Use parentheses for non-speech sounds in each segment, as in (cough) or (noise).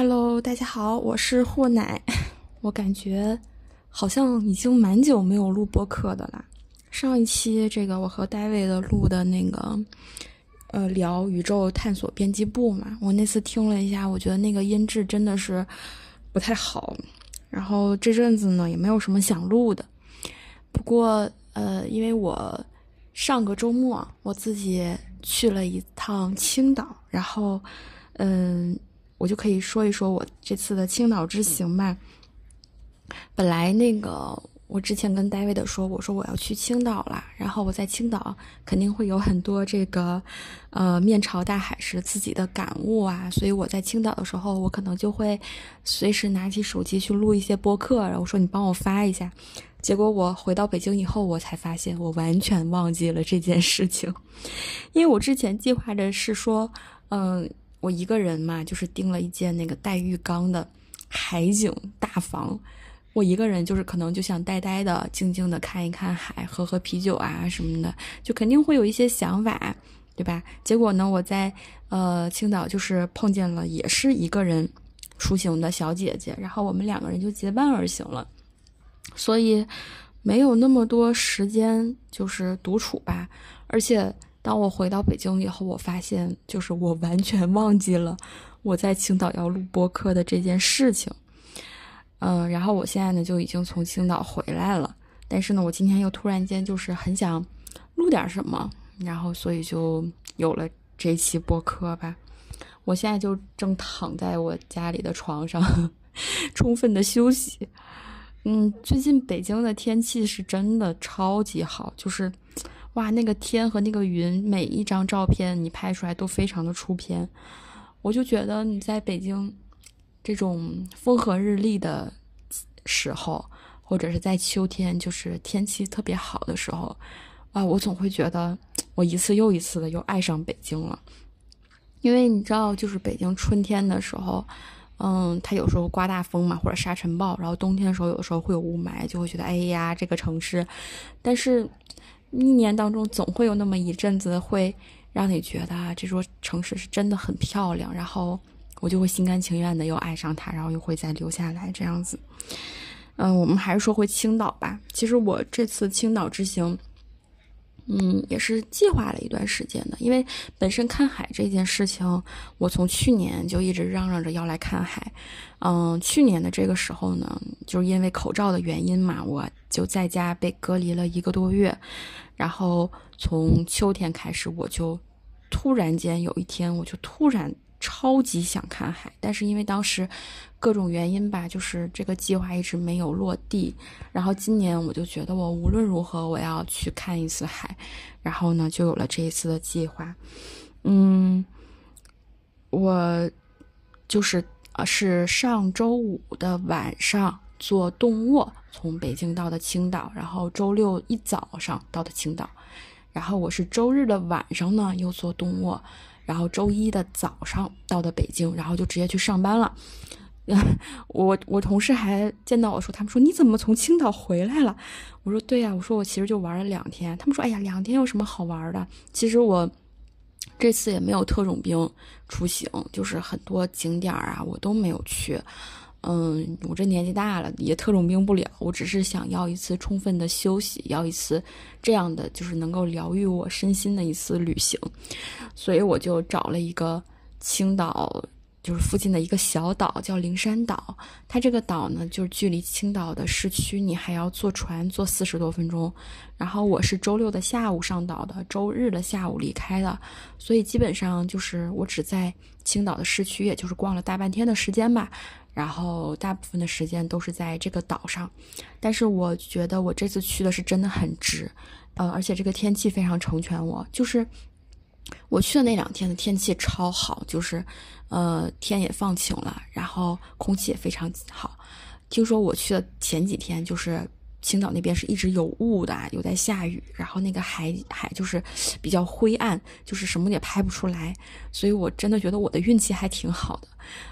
Hello，大家好，我是霍奶。(laughs) 我感觉好像已经蛮久没有录播客的啦。上一期这个我和 David 的录的那个，呃，聊宇宙探索编辑部嘛，我那次听了一下，我觉得那个音质真的是不太好。然后这阵子呢，也没有什么想录的。不过，呃，因为我上个周末我自己去了一趟青岛，然后，嗯。我就可以说一说我这次的青岛之行吧。本来那个我之前跟 David 说，我说我要去青岛了，然后我在青岛肯定会有很多这个，呃，面朝大海时自己的感悟啊，所以我在青岛的时候，我可能就会随时拿起手机去录一些播客，然后说你帮我发一下。结果我回到北京以后，我才发现我完全忘记了这件事情，因为我之前计划着是说，嗯。我一个人嘛，就是订了一间那个带浴缸的海景大房。我一个人就是可能就想呆呆的、静静的看一看海，喝喝啤酒啊什么的，就肯定会有一些想法，对吧？结果呢，我在呃青岛就是碰见了也是一个人出行的小姐姐，然后我们两个人就结伴而行了，所以没有那么多时间就是独处吧，而且。当我回到北京以后，我发现就是我完全忘记了我在青岛要录播客的这件事情。嗯，然后我现在呢就已经从青岛回来了，但是呢，我今天又突然间就是很想录点什么，然后所以就有了这期播客吧。我现在就正躺在我家里的床上，充分的休息。嗯，最近北京的天气是真的超级好，就是。哇，那个天和那个云，每一张照片你拍出来都非常的出片。我就觉得你在北京这种风和日丽的时候，或者是在秋天，就是天气特别好的时候，啊，我总会觉得我一次又一次的又爱上北京了。因为你知道，就是北京春天的时候，嗯，它有时候刮大风嘛，或者沙尘暴，然后冬天的时候有的时候会有雾霾，就会觉得哎呀，这个城市，但是。一年当中总会有那么一阵子，会让你觉得这座城市是真的很漂亮，然后我就会心甘情愿的又爱上它，然后又会再留下来这样子。嗯，我们还是说回青岛吧。其实我这次青岛之行。嗯，也是计划了一段时间的，因为本身看海这件事情，我从去年就一直嚷嚷着要来看海。嗯，去年的这个时候呢，就是因为口罩的原因嘛，我就在家被隔离了一个多月。然后从秋天开始，我就突然间有一天，我就突然。超级想看海，但是因为当时各种原因吧，就是这个计划一直没有落地。然后今年我就觉得我无论如何我要去看一次海，然后呢就有了这一次的计划。嗯，我就是啊是上周五的晚上坐动卧从北京到的青岛，然后周六一早上到的青岛，然后我是周日的晚上呢又坐动卧。然后周一的早上到的北京，然后就直接去上班了。(laughs) 我我同事还见到我说，他们说你怎么从青岛回来了？我说对呀，我说我其实就玩了两天。他们说哎呀，两天有什么好玩的？其实我这次也没有特种兵出行，就是很多景点啊我都没有去。嗯，我这年纪大了，也特种兵不了。我只是想要一次充分的休息，要一次这样的就是能够疗愈我身心的一次旅行。所以我就找了一个青岛，就是附近的一个小岛，叫灵山岛。它这个岛呢，就是距离青岛的市区，你还要坐船坐四十多分钟。然后我是周六的下午上岛的，周日的下午离开的，所以基本上就是我只在青岛的市区，也就是逛了大半天的时间吧。然后大部分的时间都是在这个岛上，但是我觉得我这次去的是真的很值，呃，而且这个天气非常成全我，就是我去的那两天的天气超好，就是，呃，天也放晴了，然后空气也非常好。听说我去的前几天就是。青岛那边是一直有雾的，有在下雨，然后那个海海就是比较灰暗，就是什么也拍不出来，所以我真的觉得我的运气还挺好的，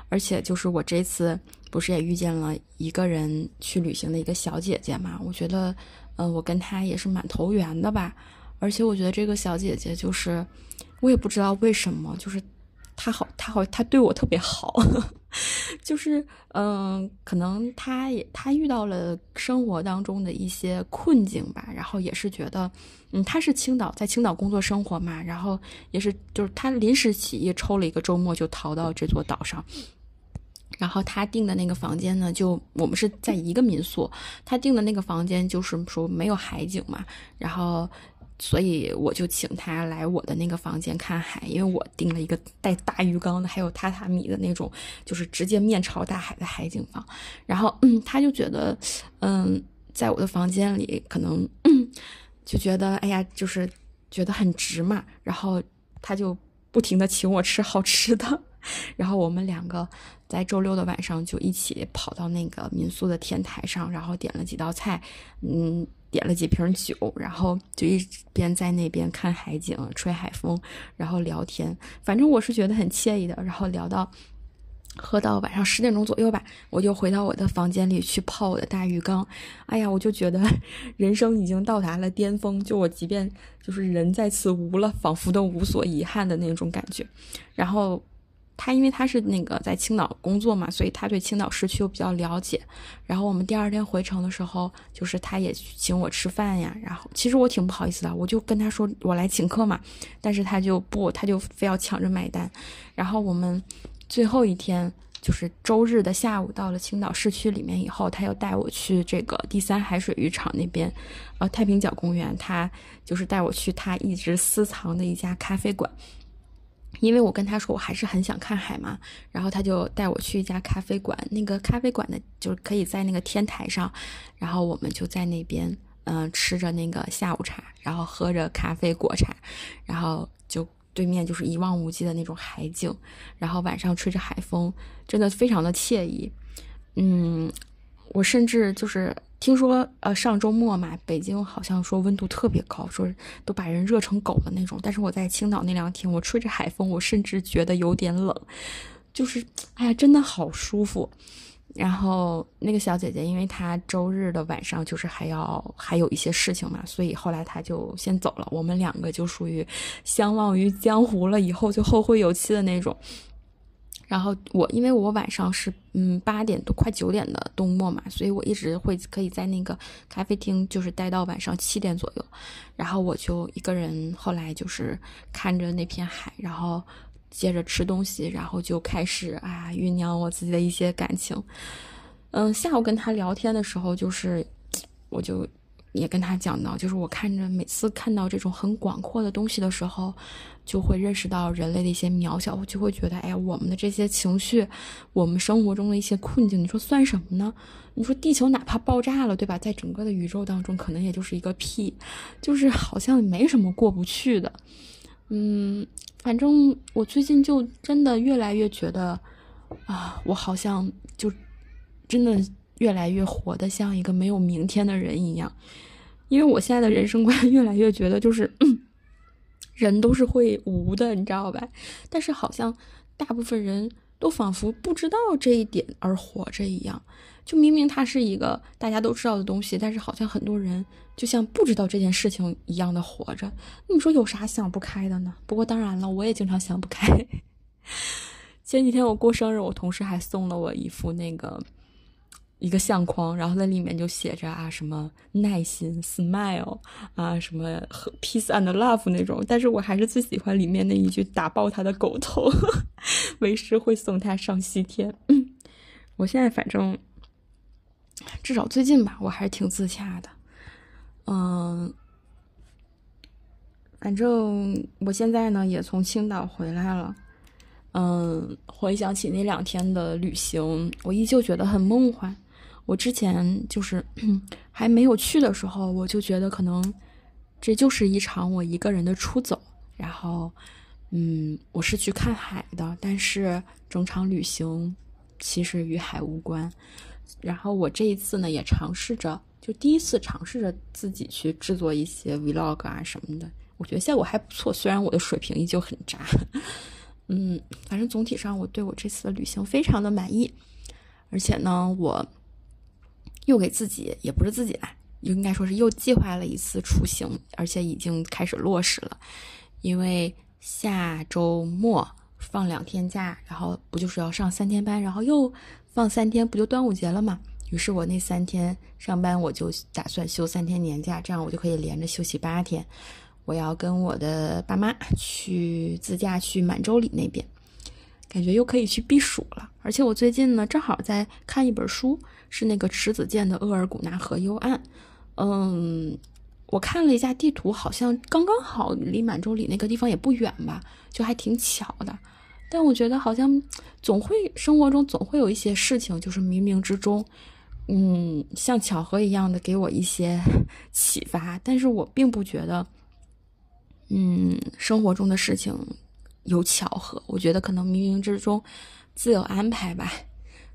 而且就是我这次不是也遇见了一个人去旅行的一个小姐姐嘛，我觉得，嗯，我跟她也是蛮投缘的吧，而且我觉得这个小姐姐就是，我也不知道为什么，就是她好，她好，她对我特别好，(laughs) 就是嗯，可能她也她遇到了生活当中的一些困境吧，然后也是觉得，嗯，她是青岛在青岛工作生活嘛，然后也是就是她临时起意抽了一个周末就逃到这座岛上，然后他订的那个房间呢，就我们是在一个民宿，他订的那个房间就是说没有海景嘛，然后。所以我就请他来我的那个房间看海，因为我订了一个带大浴缸的，还有榻榻米的那种，就是直接面朝大海的海景房。然后，他就觉得，嗯，在我的房间里，可能就觉得，哎呀，就是觉得很值嘛。然后他就不停的请我吃好吃的。然后我们两个在周六的晚上就一起跑到那个民宿的天台上，然后点了几道菜，嗯。点了几瓶酒，然后就一边在那边看海景、吹海风，然后聊天。反正我是觉得很惬意的。然后聊到喝到晚上十点钟左右吧，我就回到我的房间里去泡我的大浴缸。哎呀，我就觉得 (laughs) 人生已经到达了巅峰，就我即便就是人在此无了，仿佛都无所遗憾的那种感觉。然后。他因为他是那个在青岛工作嘛，所以他对青岛市区又比较了解。然后我们第二天回城的时候，就是他也请我吃饭呀。然后其实我挺不好意思的，我就跟他说我来请客嘛，但是他就不，他就非要抢着买单。然后我们最后一天就是周日的下午到了青岛市区里面以后，他又带我去这个第三海水浴场那边，呃，太平角公园，他就是带我去他一直私藏的一家咖啡馆。因为我跟他说我还是很想看海嘛，然后他就带我去一家咖啡馆，那个咖啡馆的，就是可以在那个天台上，然后我们就在那边，嗯，吃着那个下午茶，然后喝着咖啡果茶，然后就对面就是一望无际的那种海景，然后晚上吹着海风，真的非常的惬意，嗯，我甚至就是。听说呃上周末嘛，北京好像说温度特别高，说都把人热成狗的那种。但是我在青岛那两天，我吹着海风，我甚至觉得有点冷，就是哎呀，真的好舒服。然后那个小姐姐，因为她周日的晚上就是还要还有一些事情嘛，所以后来她就先走了。我们两个就属于相忘于江湖了，以后就后会有期的那种。然后我因为我晚上是嗯八点多快九点的冬末嘛，所以我一直会可以在那个咖啡厅就是待到晚上七点左右，然后我就一个人后来就是看着那片海，然后接着吃东西，然后就开始啊酝酿我自己的一些感情。嗯，下午跟他聊天的时候，就是我就。也跟他讲到，就是我看着每次看到这种很广阔的东西的时候，就会认识到人类的一些渺小，我就会觉得，哎呀，我们的这些情绪，我们生活中的一些困境，你说算什么呢？你说地球哪怕爆炸了，对吧？在整个的宇宙当中，可能也就是一个屁，就是好像没什么过不去的。嗯，反正我最近就真的越来越觉得，啊，我好像就真的。越来越活得像一个没有明天的人一样，因为我现在的人生观越来越觉得，就是人都是会无的，你知道吧？但是好像大部分人都仿佛不知道这一点而活着一样，就明明它是一个大家都知道的东西，但是好像很多人就像不知道这件事情一样的活着。你说有啥想不开的呢？不过当然了，我也经常想不开。前几天我过生日，我同事还送了我一副那个。一个相框，然后在里面就写着啊什么耐心，smile 啊什么 peace and love 那种，但是我还是最喜欢里面那一句打爆他的狗头，(laughs) 为师会送他上西天。我现在反正至少最近吧，我还是挺自洽的。嗯，反正我现在呢也从青岛回来了。嗯，回想起那两天的旅行，我依旧觉得很梦幻。我之前就是 (clears throat) 还没有去的时候，我就觉得可能这就是一场我一个人的出走。然后，嗯，我是去看海的，但是整场旅行其实与海无关。然后我这一次呢，也尝试着，就第一次尝试着自己去制作一些 vlog 啊什么的，我觉得效果还不错。虽然我的水平依旧很渣，(laughs) 嗯，反正总体上我对我这次的旅行非常的满意。而且呢，我。又给自己也不是自己啦，应该说是又计划了一次出行，而且已经开始落实了。因为下周末放两天假，然后不就是要上三天班，然后又放三天，不就端午节了吗？于是我那三天上班，我就打算休三天年假，这样我就可以连着休息八天。我要跟我的爸妈去自驾去满洲里那边，感觉又可以去避暑了。而且我最近呢，正好在看一本书，是那个迟子建的《额尔古纳河右岸》。嗯，我看了一下地图，好像刚刚好离满洲里那个地方也不远吧，就还挺巧的。但我觉得好像总会生活中总会有一些事情，就是冥冥之中。嗯，像巧合一样的给我一些启发，但是我并不觉得，嗯，生活中的事情有巧合，我觉得可能冥冥之中自有安排吧。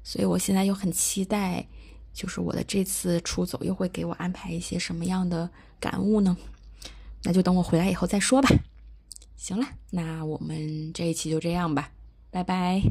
所以我现在又很期待，就是我的这次出走又会给我安排一些什么样的感悟呢？那就等我回来以后再说吧。行了，那我们这一期就这样吧，拜拜。